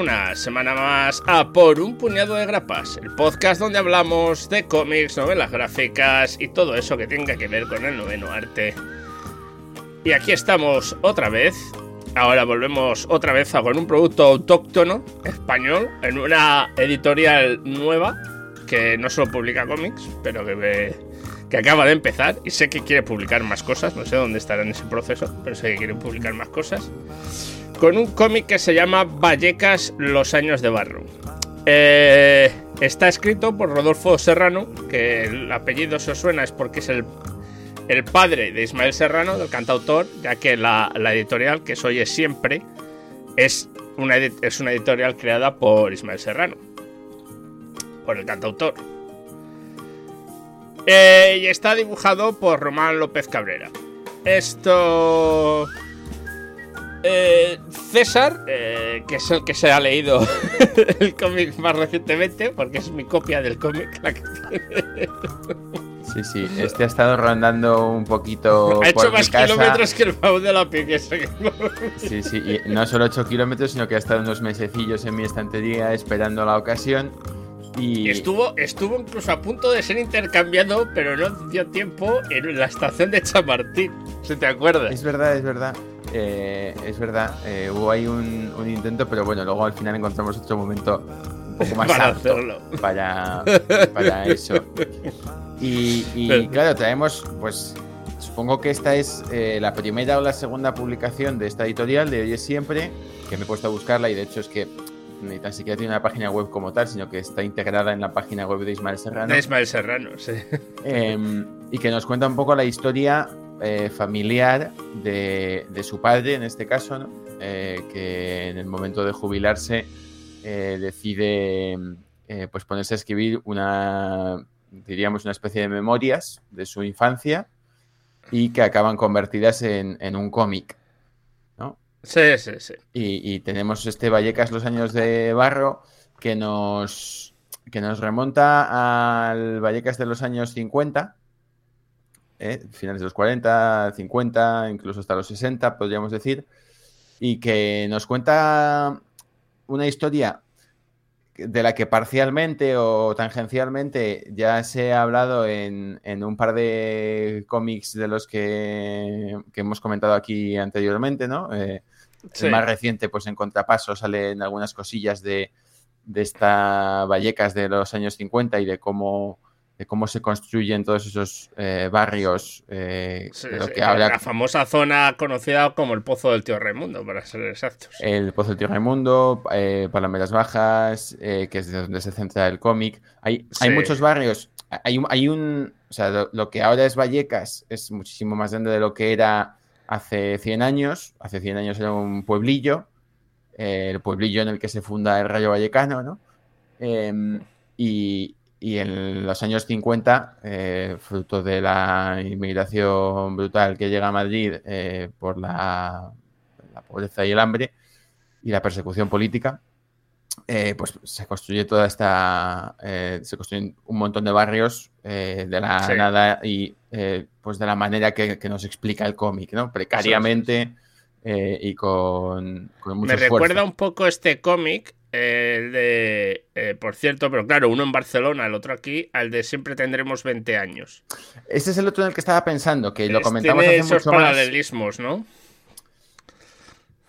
Una semana más a Por un puñado de grapas, el podcast donde hablamos de cómics, novelas gráficas y todo eso que tenga que ver con el noveno arte. Y aquí estamos otra vez. Ahora volvemos otra vez a con un producto autóctono español en una editorial nueva que no solo publica cómics, pero que, que acaba de empezar y sé que quiere publicar más cosas. No sé dónde estará en ese proceso, pero sé que quiere publicar más cosas con un cómic que se llama Vallecas, los años de barro. Eh, está escrito por Rodolfo Serrano, que el apellido se os suena es porque es el, padre de Ismael Serrano, del cantautor, ya que la, editorial que soy es siempre es una, es una editorial creada por Ismael Serrano, por el cantautor. Eh, y está dibujado por Román López Cabrera. Esto eh, César, eh, que es el que se ha leído el cómic más recientemente, porque es mi copia del cómic Sí, sí, este ha estado rondando un poquito. Ha hecho más kilómetros que el Pau de la Pique. Sí, sí, y no solo 8 kilómetros, sino que ha estado unos mesecillos en mi estantería esperando la ocasión. Y... estuvo, estuvo incluso a punto de ser intercambiado, pero no dio tiempo en la estación de Chamartín. ¿Se te acuerda? Es verdad, es verdad. Eh, es verdad, eh, hubo ahí un, intento, pero bueno, luego al final encontramos otro momento un poco más para hacerlo. Para, para eso. Y, claro, traemos, pues supongo que esta es eh, la primera o la segunda publicación de esta editorial de Hoy es Siempre, que me he puesto a buscarla y de hecho es que ni tan siquiera tiene una página web como tal, sino que está integrada en la página web de Ismael Serrano. De Ismael Serrano, sí. Em, y que nos cuenta un poco la historia eh, familiar de, su padre, en este caso, eh, que en el momento de jubilarse eh, decide pues ponerse a escribir una, diríamos, una especie de memorias de su infancia y que acaban convertidas en, un cómic. ¿no? Sí, sí, sí. Y, y, tenemos este Vallecas Los Años de Barro que nos, que nos remonta al Vallecas de los años 50 ¿eh? finales de los 40, 50, incluso hasta los 60, podríamos decir, y que nos cuenta una historia de la que parcialmente o tangencialmente ya se ha hablado en, un par de cómics de los que, hemos comentado aquí anteriormente, ¿no? Eh, el más reciente, pues en contrapaso, salen algunas cosillas de, de esta Vallecas de los años 50 y de cómo de cómo se construyen todos esos eh, barrios. Eh, que La famosa zona conocida como el Pozo del Tío Raimundo, para ser exactos. El Pozo del Tío Raimundo, eh, Palameras Bajas, que es de donde se centra el cómic. Hay, hay muchos barrios. Hay, hay un. O sea, lo, que ahora es Vallecas es muchísimo más grande de lo que era hace 100 años. Hace 100 años era un pueblillo. el pueblillo en el que se funda el Rayo Vallecano, ¿no? Em, y, y en los años 50, eh, fruto de la inmigración brutal que llega a Madrid eh, por la, pobreza y el hambre y la persecución política, eh, pues se construye toda esta. se construyen un montón de barrios de la nada y pues de la manera que, nos explica el cómic, ¿no? Precariamente. y con, con mucho Me recuerda un poco este cómic el de, eh, por cierto, pero claro, uno en Barcelona, el otro aquí, al de siempre tendremos 20 años. Este es el otro en el que estaba pensando, que lo comentamos hace esos mucho paralelismos, ¿no?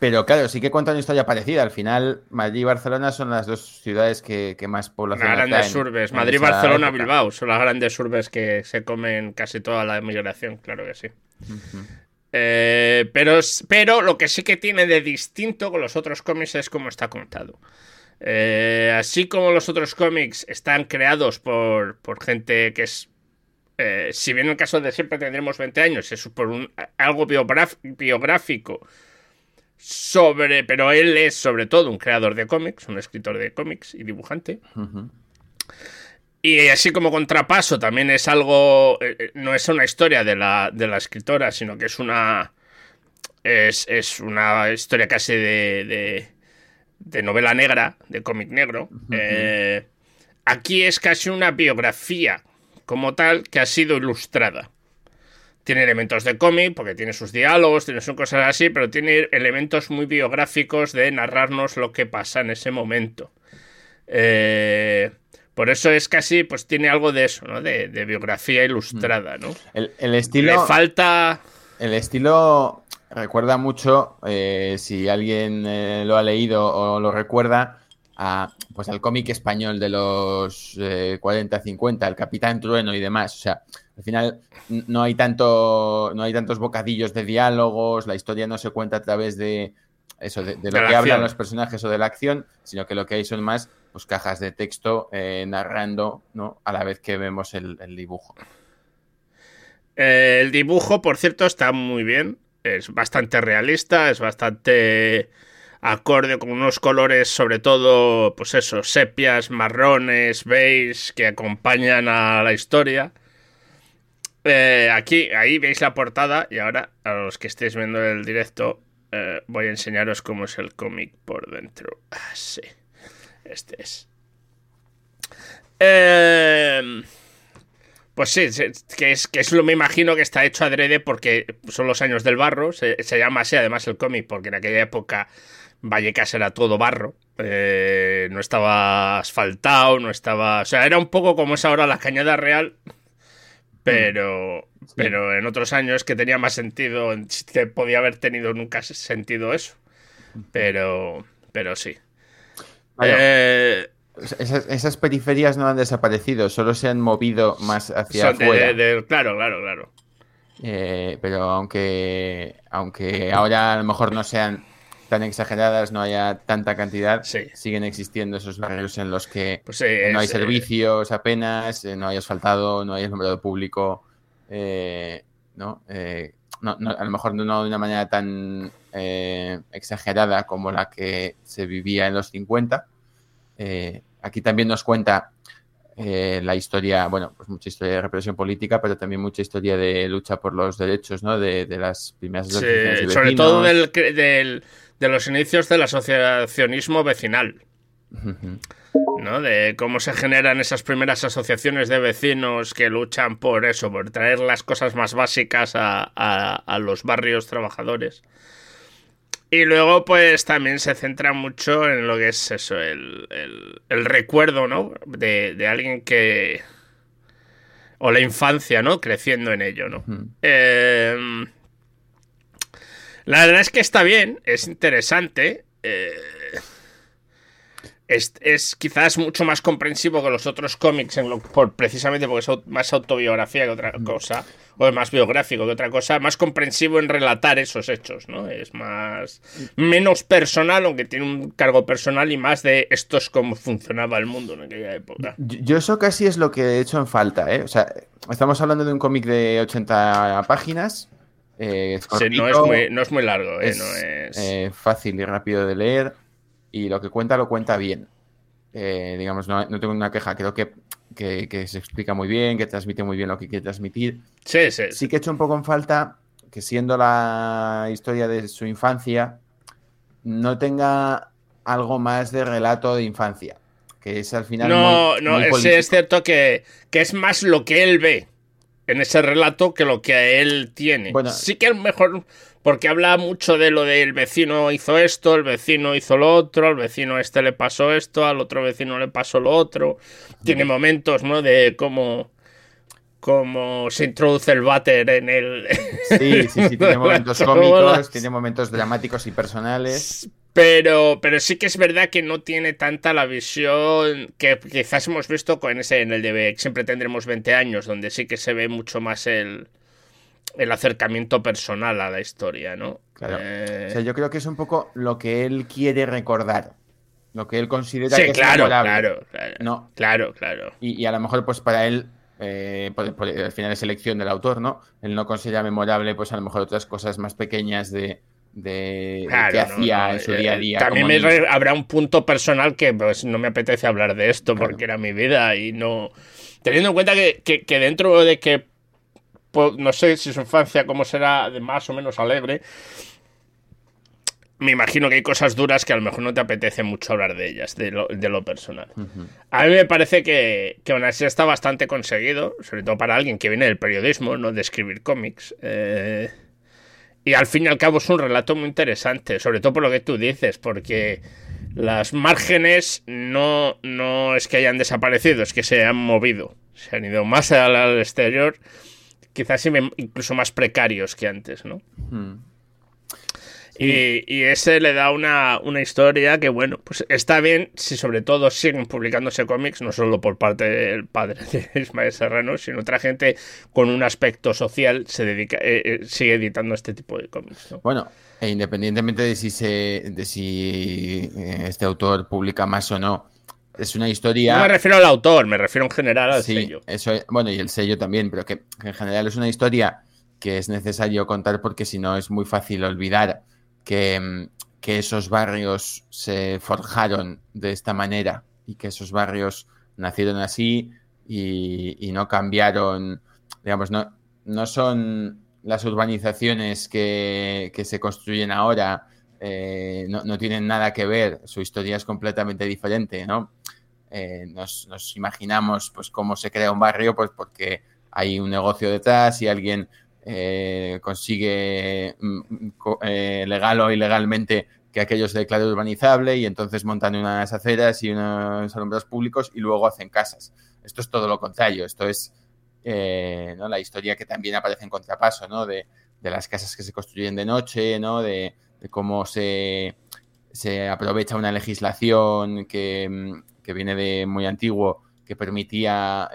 Pero claro, sí que cuenta una historia parecida. Al final, Madrid y Barcelona son las dos ciudades que, más población Las grandes urbes. Madrid, Barcelona, Bilbao son las grandes urbes que se comen casi toda la migración, claro que sí. Eh, pero, pero lo que sí que tiene de distinto con los otros cómics es cómo está contado. Eh, así como los otros cómics están creados por, gente que es. Eh, si bien en el caso de siempre tendremos 20 años, es por un, algo biográfico sobre. Pero él es sobre todo un creador de cómics, un escritor de cómics y dibujante. Y así como contrapaso, también es algo. Eh, no es una historia de la, de la escritora, sino que es una. Es, es una historia casi de de novela negra, de cómic negro. Eh, aquí es casi una biografía como tal que ha sido ilustrada. tiene elementos de cómic, porque tiene sus diálogos, tiene sus cosas así, pero tiene elementos muy biográficos de narrarnos lo que pasa en ese momento. Eh, por eso es casi, pues tiene algo de eso, ¿no? De, biografía ilustrada, ¿no? El, estilo. Le falta. El estilo recuerda mucho, eh, si alguien eh, lo ha leído o lo recuerda, a, pues al cómic español de los 40-50, el Capitán Trueno y demás. O sea, al final no hay tanto, no hay tantos bocadillos de diálogos, la historia no se cuenta a través de eso, de, lo que hablan los personajes o de la acción, sino que lo que hay son más pues, cajas de texto eh, narrando, ¿no? A la vez que vemos el, dibujo. Eh, el dibujo, por cierto, está muy bien. Es bastante realista, es bastante acorde con unos colores, sobre todo, pues eso, sepias, marrones, beige, que acompañan a la historia. Eh, aquí, ahí veis la portada y ahora a los que estéis viendo el directo eh, voy a enseñaros cómo es el cómic por dentro. Ah, sí, este es. Em, pues sí, que es, que es lo me imagino que está hecho adrede porque son los años del barro. Se, llama así además el cómic porque en aquella época Vallecas era todo barro. Eh, no estaba asfaltado, no estaba. O sea, era un poco como es ahora la Cañada Real pero, pero en otros años que tenía más sentido, que podía haber tenido nunca sentido eso. Pero, pero sí. Eh, esas, periferias no han desaparecido, solo se han movido más hacia afuera. claro, claro, claro. Eh, pero aunque, aunque ahora a lo mejor no sean tan exageradas, no haya tanta cantidad, siguen existiendo esos barrios en los que pues no hay servicios apenas, eh, no hay asfaltado, no hay alumbrado público, eh, ¿no? Eh, ¿no? a lo mejor no de una manera tan exagerada como la que se vivía en los 50. aquí también nos cuenta la historia, bueno, pues mucha historia de represión política, pero también mucha historia de lucha por los derechos, ¿no? De, las primeras sí, sobre todo del, del, de los inicios del asociacionismo vecinal. ¿No? De cómo se generan esas primeras asociaciones de vecinos que luchan por eso, por traer las cosas más básicas a, los barrios trabajadores. Y luego, pues también se centra mucho en lo que es eso, el, recuerdo, ¿no? De, de, alguien que. O la infancia, ¿no? Creciendo en ello, ¿no? eh, la verdad es que está bien, es interesante. Eh, es, quizás mucho más comprensivo que los otros cómics, por, precisamente porque es más autobiografía que otra cosa, o es más biográfico que otra cosa, más comprensivo en relatar esos hechos, ¿no? Es más. menos personal, aunque tiene un cargo personal, y más de esto es cómo funcionaba el mundo en aquella época. Yo, eso casi es lo que he hecho en falta, ¿eh? O sea, estamos hablando de un cómic de 80 páginas eh, no, es muy, no, es muy, largo, eh, es, eh, fácil y rápido de leer y lo que cuenta lo cuenta bien. digamos, no, tengo una queja, creo que, que, se explica muy bien, que transmite muy bien lo que quiere transmitir. Sí, sí. Sí que he hecho un poco en falta que siendo la historia de su infancia, no tenga algo más de relato de infancia. Que es al final. No, no, es, cierto que, que es más lo que él ve en ese relato que lo que él tiene. Bueno, sí que es mejor porque habla mucho de lo del vecino hizo esto, el vecino hizo lo otro, al vecino este le pasó esto, al otro vecino le pasó lo otro. Tiene momentos, ¿no? De cómo cómo se introduce el váter en el... Sí, sí, sí, tiene momentos cómicos, tiene momentos dramáticos y personales. Pero, pero sí que es verdad que no tiene tanta la visión que quizás hemos visto con ese en el de siempre tendremos 20 años, donde sí que se ve mucho más el, el acercamiento personal a la historia, ¿no? Claro. Eh, o sea, yo creo que es un poco lo que él quiere recordar. Lo que él considera que claro, es claro, claro. ¿no? Claro, claro. Y, a lo mejor, pues para él, eh, al final es elección del autor, ¿no? Él no considera memorable, pues a lo mejor otras cosas más pequeñas de, de, qué hacía en su día a día. También habrá un punto personal que pues, no me apetece hablar de esto porque era mi vida y no. Teniendo en cuenta que, dentro de que pues, no sé si su infancia cómo será de más o menos alegre. me imagino que hay cosas duras que a lo mejor no te apetece mucho hablar de ellas, de lo, personal. A mí me parece que, que aún así está bastante conseguido, sobre todo para alguien que viene del periodismo, no de escribir cómics. Eh, y al fin y al cabo es un relato muy interesante, sobre todo por lo que tú dices, porque las márgenes no, no es que hayan desaparecido, es que se han movido, se han ido más al, exterior, quizás incluso más precarios que antes, ¿no? Y, ese le da una, historia que, bueno, pues está bien si sobre todo siguen publicándose cómics, no solo por parte del padre de Ismael Serrano, sino otra gente con un aspecto social se dedica, eh, eh, sigue editando este tipo de cómics. Bueno, e independientemente de si, se, de si eh, este autor publica más o no, es una historia. No me refiero al autor, me refiero en general al sello. Eso bueno, y el sello también, pero que en general es una historia que es necesario contar porque si no es muy fácil olvidar Mm, que, esos barrios se forjaron de esta manera y que esos barrios nacieron así y, no cambiaron, digamos, no, no son las urbanizaciones que, se construyen ahora, eh, no, tienen nada que ver, su historia es completamente diferente, ¿no? Eh, nos, imaginamos pues cómo se crea un barrio, pues porque hay un negocio detrás y alguien eh, consigue mm, eh, legal o ilegalmente que aquello se declare urbanizable y entonces montan unas aceras y unos alumbrados públicos y luego hacen casas. Esto es todo lo contrario, esto es ¿no? la historia que también aparece en contrapaso, ¿no? De, las casas que se construyen de noche, ¿no? De, cómo se, se, aprovecha una legislación que, mm, que, viene de muy antiguo que permitía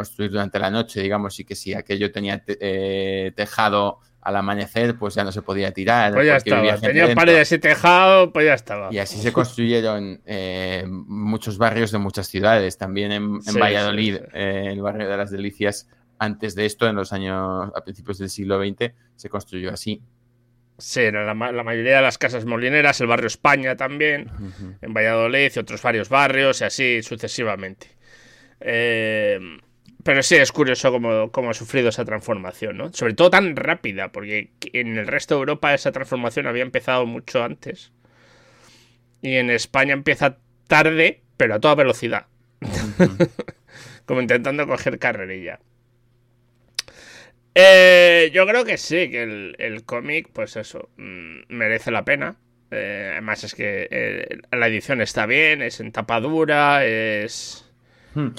construir durante la noche, digamos, y que si aquello tenía eh, tejado al amanecer, pues ya no se podía tirar. Pues ya estaba, tenía paredes y tejado, pues ya estaba. Y así se construyeron eh, muchos barrios de muchas ciudades, también en, Valladolid, eh, el barrio de las Delicias, antes de esto, en los años, a principios del siglo XX, se construyó así. Sí, la, mayoría de las casas molineras, el barrio España también, en Valladolid y otros varios barrios, y así sucesivamente. Eh, pero sí, es curioso cómo, ha sufrido esa transformación, ¿no? Sobre todo tan rápida, porque en el resto de Europa esa transformación había empezado mucho antes. Y en España empieza tarde, pero a toda velocidad. como intentando coger carrerilla. Eh, yo creo que sí, que el, cómic, pues eso, mm, merece la pena. Eh, además es que eh, la edición está bien, es en tapa dura, es Hmm.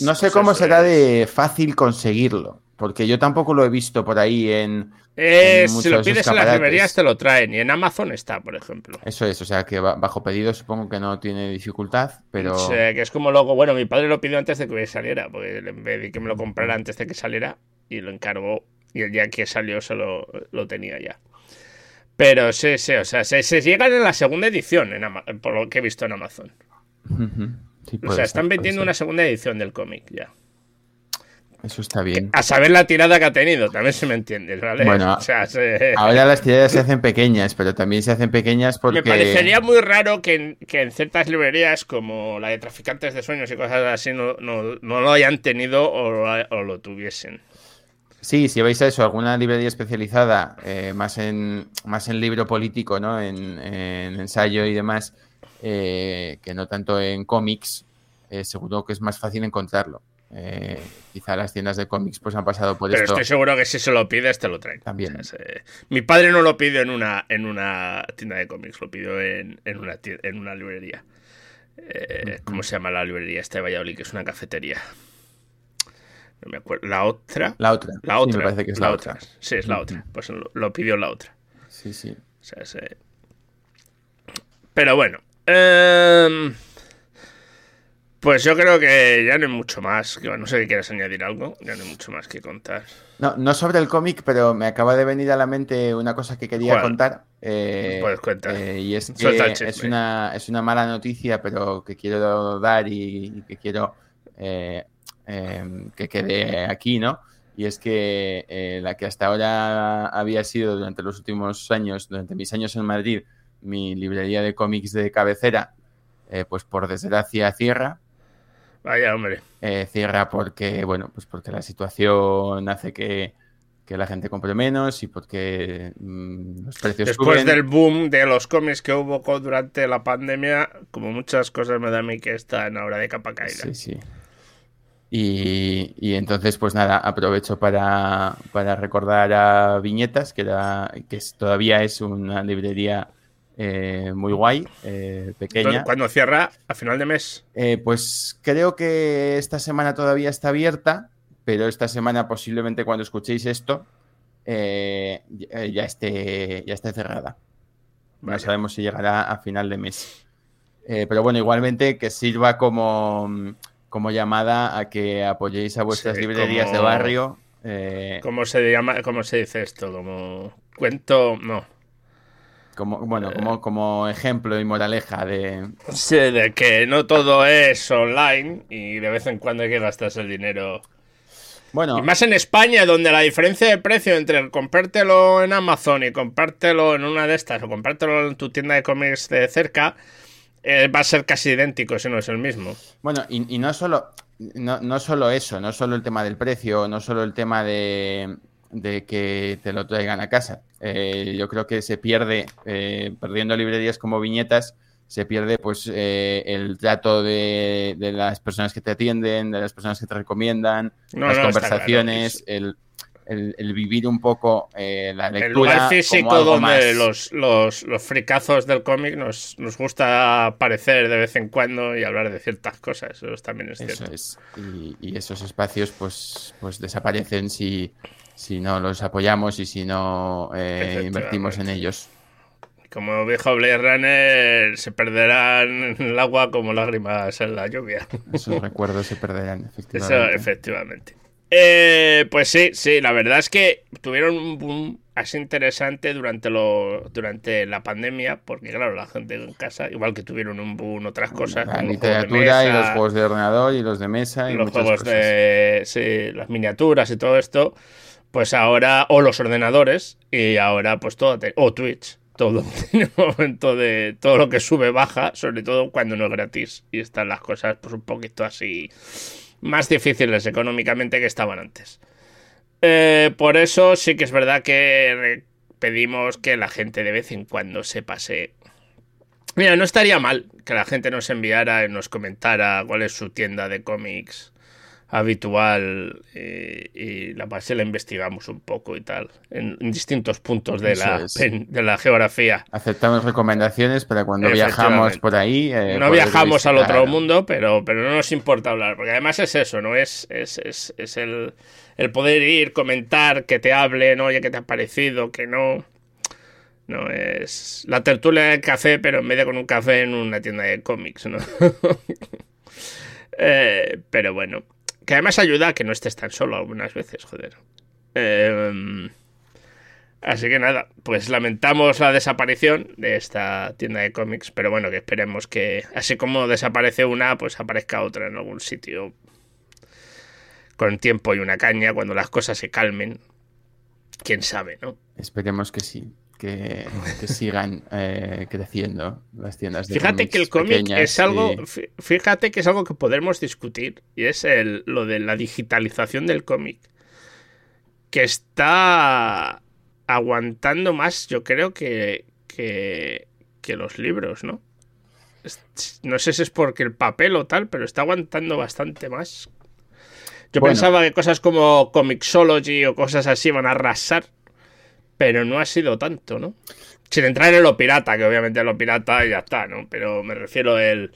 no, sé cómo será de fácil conseguirlo, porque yo tampoco lo he visto por ahí en. si lo pides en las librerías te lo traen y en Amazon está, por ejemplo. Eso es, o sea que bajo pedido supongo que no tiene dificultad, pero. Sí, que es como luego, bueno, mi padre lo pidió antes de que saliera, porque en vez de que me lo comprara antes de que saliera y lo encargó y el día que salió solo lo tenía ya. Pero sí, sí, o sea, se, llegan en la segunda edición, en por lo que he visto en Amazon o sea, están vendiendo una segunda edición del cómic ya. Eso está bien. A saber la tirada que ha tenido, también se me entiende, ¿vale? Bueno, ahora las tiradas se hacen pequeñas, pero también se hacen pequeñas porque... Me parecería muy raro que en, ciertas librerías como la de Traficantes de Sueños y cosas así no, lo hayan tenido o, lo tuviesen. Sí, si veis eso, alguna librería especializada, eh, más, en, más en libro político, ¿no? en ensayo y demás, eh, que no tanto en cómics, eh, seguro que es más fácil encontrarlo. Eh, quizá las tiendas de cómics pues han pasado por Pero esto. estoy seguro que si se lo pides te lo traen. También. mi padre no lo pidió en una, en una tienda de cómics, lo pidió en, una, en una librería. ¿Cómo se llama la librería esta de Valladolid? Que es una cafetería. No me acuerdo. ¿La otra? La otra. La otra. me parece que es la, otra. Sí, es la otra. Pues lo, lo, pidió la otra. Sí, sí. Pero bueno, Em, pues yo creo que ya no hay mucho más. No sé si quieres añadir algo. Ya no hay mucho más que contar. No, no sobre el cómic, pero me acaba de venir a la mente una cosa que quería contar. Eh, Puedes contar. Eh, y es que es una, es una mala noticia, pero que quiero dar y, que quiero eh, em, que quede aquí, ¿no? Y es que la que hasta ahora había sido durante los últimos años, durante mis años en Madrid, mi librería de cómics de cabecera, eh, pues por desgracia cierra. Vaya, hombre. Eh, cierra porque, bueno, pues porque la situación hace que, que la gente compre menos y porque mm, los precios Después del boom de los cómics que hubo durante la pandemia, como muchas cosas me da a mí que están ahora de capa caída. Sí, sí. Y, entonces, pues nada, aprovecho para, recordar a Viñetas, que, era, que todavía es una librería eh, muy guay, eh, pequeña. ¿Cuándo cierra? ¿A final de mes? Eh, pues creo que esta semana todavía está abierta, pero esta semana posiblemente cuando escuchéis esto ya, esté, ya esté cerrada. No sabemos si llegará a final de mes. pero bueno, igualmente que sirva como como llamada a que apoyéis a vuestras librerías de barrio. Eh, ¿Cómo se llama? ¿Cómo se dice esto? Como cuento, no. Como, bueno, eh, como, como ejemplo y moraleja de. Sí, de que no todo es online y de vez en cuando hay que gastarse el dinero. Bueno. Y más en España, donde la diferencia de precio entre comprártelo en Amazon y comprártelo en una de estas o comprártelo en tu tienda de cómics de cerca eh, va a ser casi idéntico si no es el mismo. Bueno, y, no solo no, no, solo eso, no solo el tema del precio, no solo el tema de, que te lo traigan a casa. Eh, yo creo que se pierde, eh, perdiendo librerías como viñetas, se pierde pues el trato de, las personas que te atienden, de las personas que te recomiendan, las conversaciones, el el, vivir un poco eh, la lectura. El lugar físico donde los, los, los, fricazos del cómic nos, nos gusta aparecer de vez en cuando y hablar de ciertas cosas. Eso también es cierto. Y, esos espacios pues, pues desaparecen si, si no los apoyamos y si no eh, invertimos en ellos. Como dijo Blade Runner, se perderán en el agua como lágrimas en la lluvia. Esos recuerdos se perderán, efectivamente. Eso, efectivamente. Eh, pues sí, sí, la verdad es que tuvieron un boom así interesante durante lo durante la pandemia, porque claro, la gente en casa, igual que tuvieron un boom otras cosas. La literatura y los juegos de ordenador y los de mesa y los juegos de sí, las miniaturas y todo esto, pues ahora, o los ordenadores, y ahora pues todo, o Twitch, todo en el momento de todo lo que sube baja, sobre todo cuando no es gratis y están las cosas pues un poquito así más difíciles económicamente que estaban antes. Eh, por eso sí que es verdad que pedimos que la gente de vez en cuando se pase. Mira, no estaría mal que la gente nos enviara y nos comentara cuál es su tienda de cómics habitual eh, y, la base la investigamos un poco y tal, en, distintos puntos de la, de la geografía. Aceptamos recomendaciones para cuando viajamos por ahí. Eh, no viajamos al otro mundo, pero, pero no nos importa hablar, porque además es eso, ¿no? Es, es, es, es el, el, poder ir, comentar, que te hablen, oye, que te ha parecido, que no. No es la tertulia del café, pero en medio con un café en una tienda de cómics, ¿no? Eh, pero bueno, que además ayuda a que no estés tan solo algunas veces, joder. Em, así que nada, pues lamentamos la desaparición de esta tienda de cómics, pero bueno, que esperemos que así como desaparece una, pues aparezca otra en algún sitio con tiempo y una caña cuando las cosas se calmen. Quién sabe, ¿no? Esperemos que sí que, sigan eh, creciendo las tiendas de Fíjate que el cómic es algo, fíjate que es algo que podemos discutir y es el, lo de la digitalización del cómic que está aguantando más, yo creo que, que, los libros, ¿no? No sé si es porque el papel o tal, pero está aguantando bastante más. Yo pensaba que cosas como Comixology o cosas así van a arrasar pero no ha sido tanto, ¿no? Sin entrar en lo pirata, que obviamente lo pirata ya está, ¿no? Pero me refiero el,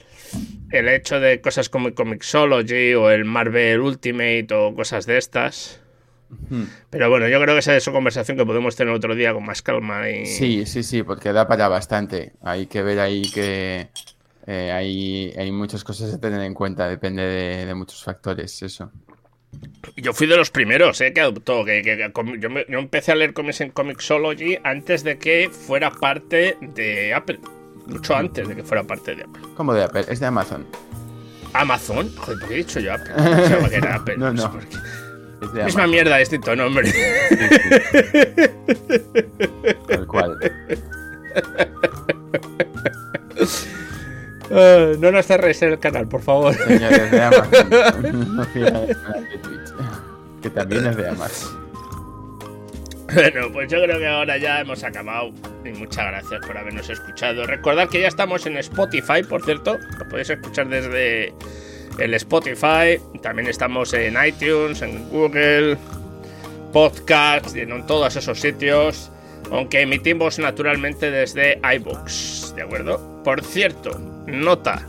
el hecho de cosas como Comixology o el Marvel Ultimate o cosas de estas. Pero bueno, yo creo que esa es una conversación que podemos tener otro día con más calma. Y... Sí, sí, sí, porque da para bastante. Hay que ver ahí que eh, hay, hay, muchas cosas a tener en cuenta, depende de, de muchos factores, eso. Yo fui de los primeros ¿eh? que adoptó. Que, yo, empecé a leer cómics en Comixology antes de que fuera parte de Apple. Mucho antes de que fuera parte de Apple. ¿Cómo de Apple? Es de Amazon. ¿Amazon? Joder, ¿por qué he dicho yo Apple? Pensaba que era Apple. no, no. Es de Misma mierda, distinto nombre. Tal cual. Uh, no nos cerréis el canal, por favor. Señores de Amazon, que también es de Amazon. Bueno, pues yo creo que ahora ya hemos acabado. Y muchas gracias por habernos escuchado. Recordad que ya estamos en Spotify, por cierto. Lo podéis escuchar desde el Spotify. También estamos en iTunes, en Google, Podcast, en todos esos sitios. Aunque emitimos naturalmente desde iBooks, ¿de acuerdo? Por cierto, nota.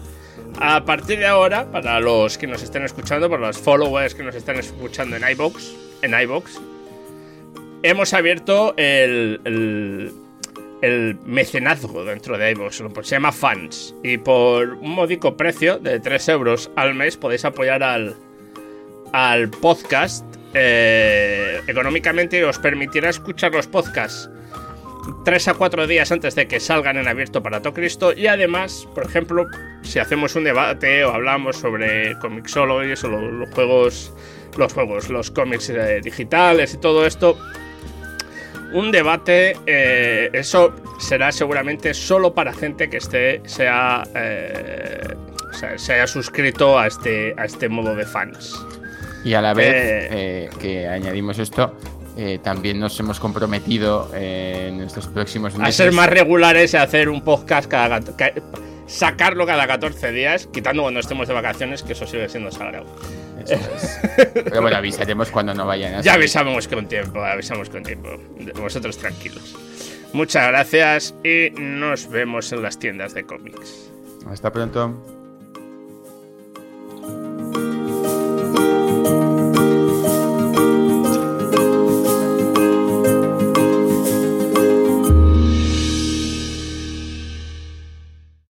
A partir de ahora, para los que nos estén escuchando, por los followers que nos están escuchando en iBox, en iBox, hemos abierto el, el, mecenazgo dentro de iVoox. Se llama Fans. Y por un módico precio de 3 euros al mes podéis apoyar al, al podcast eh, económicamente os permitirá escuchar los podcasts 3 a 4 días antes de que salgan en abierto para todo Cristo. Y además, por ejemplo, si hacemos un debate o hablamos sobre Comixologies o los, juegos, los juegos, los cómics eh, digitales y todo esto, un debate, eh, eso será seguramente solo para gente que esté, sea, eh, se haya suscrito a este, a este modo de fans. Y a la vez que añadimos esto, también nos hemos comprometido en estos próximos meses. A ser más regulares y hacer un podcast cada. sacarlo cada 14 días, quitando cuando estemos de vacaciones, que eso sigue siendo sagrado. Pero bueno, avisaremos cuando no vayan a Ya avisamos con tiempo, avisamos con tiempo. Vosotros tranquilos. Muchas gracias y nos vemos en las tiendas de cómics. Hasta pronto.